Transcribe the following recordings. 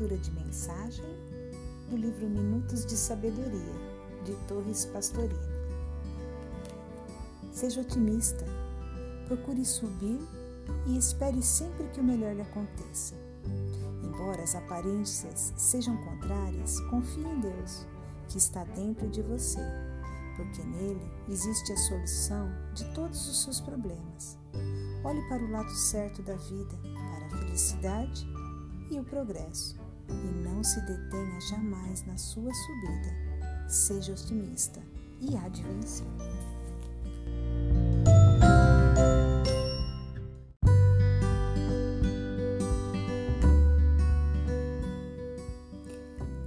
Leitura de mensagem do livro Minutos de Sabedoria, de Torres Pastorino. Seja otimista, procure subir e espere sempre que o melhor lhe aconteça. Embora as aparências sejam contrárias, confie em Deus, que está dentro de você, porque nele existe a solução de todos os seus problemas. Olhe para o lado certo da vida, para a felicidade e o progresso, e não se detenha jamais na sua subida. Seja otimista e há de vencer.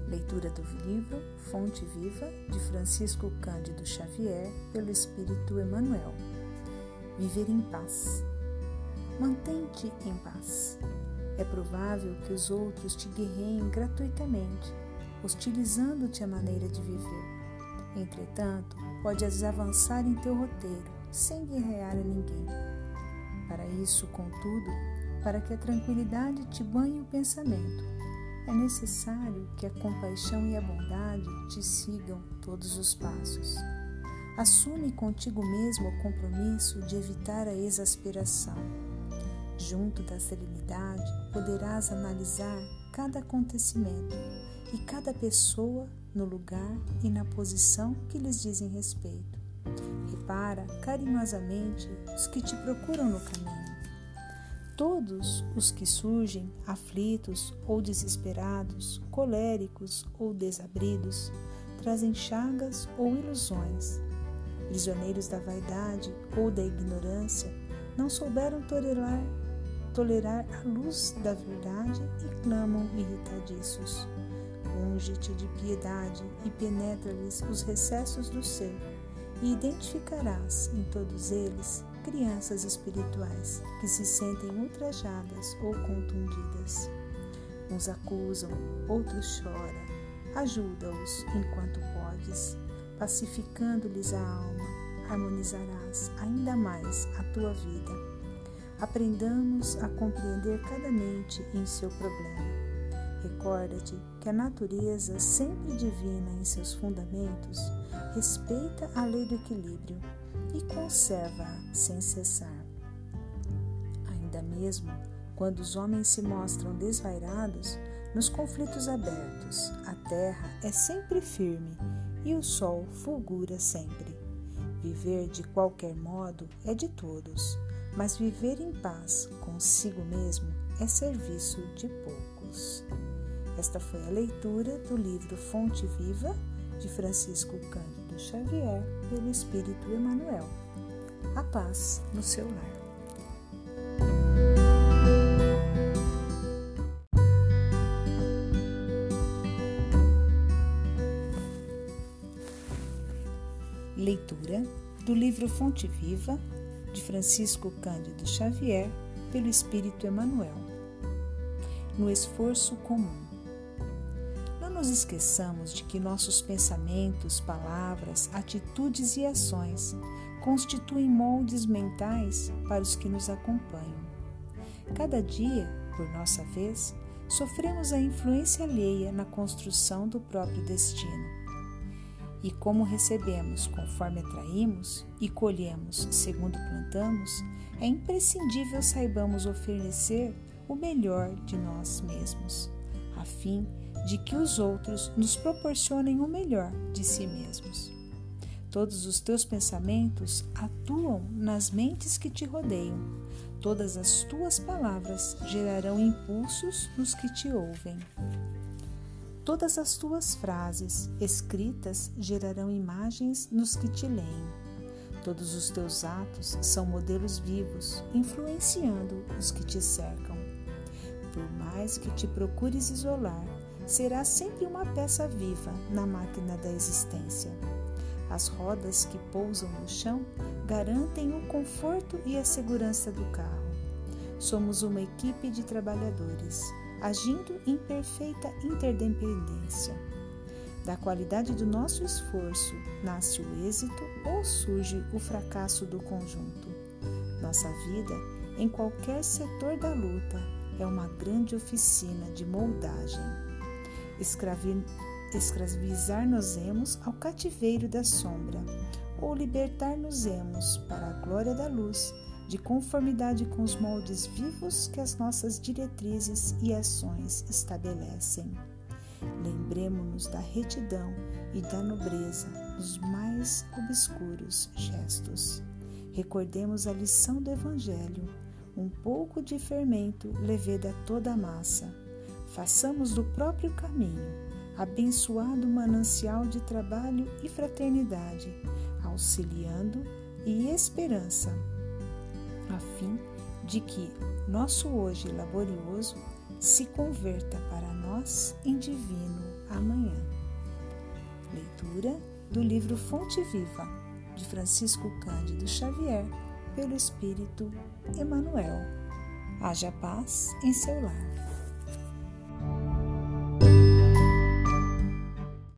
Leitura do livro Fonte Viva de Francisco Cândido Xavier pelo Espírito Emmanuel. Viver em paz. Mantente em paz. É provável que os outros te guerreiem gratuitamente, hostilizando-te a maneira de viver. Entretanto, podes avançar em teu roteiro, sem guerrear a ninguém. Para isso, contudo, para que a tranquilidade te banhe o pensamento, é necessário que a compaixão e a bondade te sigam todos os passos. Assume contigo mesmo o compromisso de evitar a exasperação Junto da serenidade, poderás analisar cada acontecimento e cada pessoa no lugar e na posição que lhes dizem respeito. Repara carinhosamente os que te procuram no caminho. Todos os que surgem aflitos ou desesperados, coléricos ou desabridos, trazem chagas ou ilusões. Prisioneiros da vaidade ou da ignorância, não souberam tolerar tolerar a luz da verdade e clamam irritadiços. Unge-te de piedade e penetra-lhes os recessos do ser, e identificarás em todos eles crianças espirituais que se sentem ultrajadas ou contundidas. Uns acusam, outros choram. Ajuda-os enquanto podes, pacificando-lhes a alma, harmonizarás ainda mais a tua vida Aprendamos a compreender cada mente em seu problema. Recorda-te que a natureza, sempre divina em seus fundamentos, respeita a lei do equilíbrio e conserva-a sem cessar. Ainda mesmo quando os homens se mostram desvairados, nos conflitos abertos, a terra é sempre firme e o sol fulgura sempre. Viver de qualquer modo é de todos mas viver em paz consigo mesmo é serviço de poucos. Esta foi a leitura do livro Fonte Viva de Francisco Cândido Xavier pelo Espírito Emmanuel. A paz no seu lar. Leitura do livro Fonte Viva de Francisco Cândido Xavier, pelo Espírito Emmanuel. No esforço comum. Não nos esqueçamos de que nossos pensamentos, palavras, atitudes e ações constituem moldes mentais para os que nos acompanham. Cada dia, por nossa vez, sofremos a influência alheia na construção do próprio destino e como recebemos conforme atraímos e colhemos segundo plantamos, é imprescindível saibamos oferecer o melhor de nós mesmos, a fim de que os outros nos proporcionem o melhor de si mesmos. Todos os teus pensamentos atuam nas mentes que te rodeiam. Todas as tuas palavras gerarão impulsos nos que te ouvem. Todas as tuas frases escritas gerarão imagens nos que te leem. Todos os teus atos são modelos vivos, influenciando os que te cercam. Por mais que te procures isolar, serás sempre uma peça viva na máquina da existência. As rodas que pousam no chão garantem o conforto e a segurança do carro. Somos uma equipe de trabalhadores agindo em perfeita interdependência. Da qualidade do nosso esforço nasce o êxito ou surge o fracasso do conjunto. Nossa vida, em qualquer setor da luta, é uma grande oficina de moldagem. Escravizar-nos-emos ao cativeiro da sombra, ou libertar-nos-emos para a glória da luz, de conformidade com os moldes vivos que as nossas diretrizes e ações estabelecem. Lembremos-nos da retidão e da nobreza nos mais obscuros gestos. Recordemos a lição do Evangelho. Um pouco de fermento leveda toda a massa. Façamos do próprio caminho, abençoado manancial de trabalho e fraternidade, auxiliando e esperança, a fim de que nosso hoje laborioso se converta para nós em divino amanhã. Leitura do livro Fonte Viva, de Francisco Cândido Xavier, pelo Espírito Emmanuel. Haja paz em seu lar.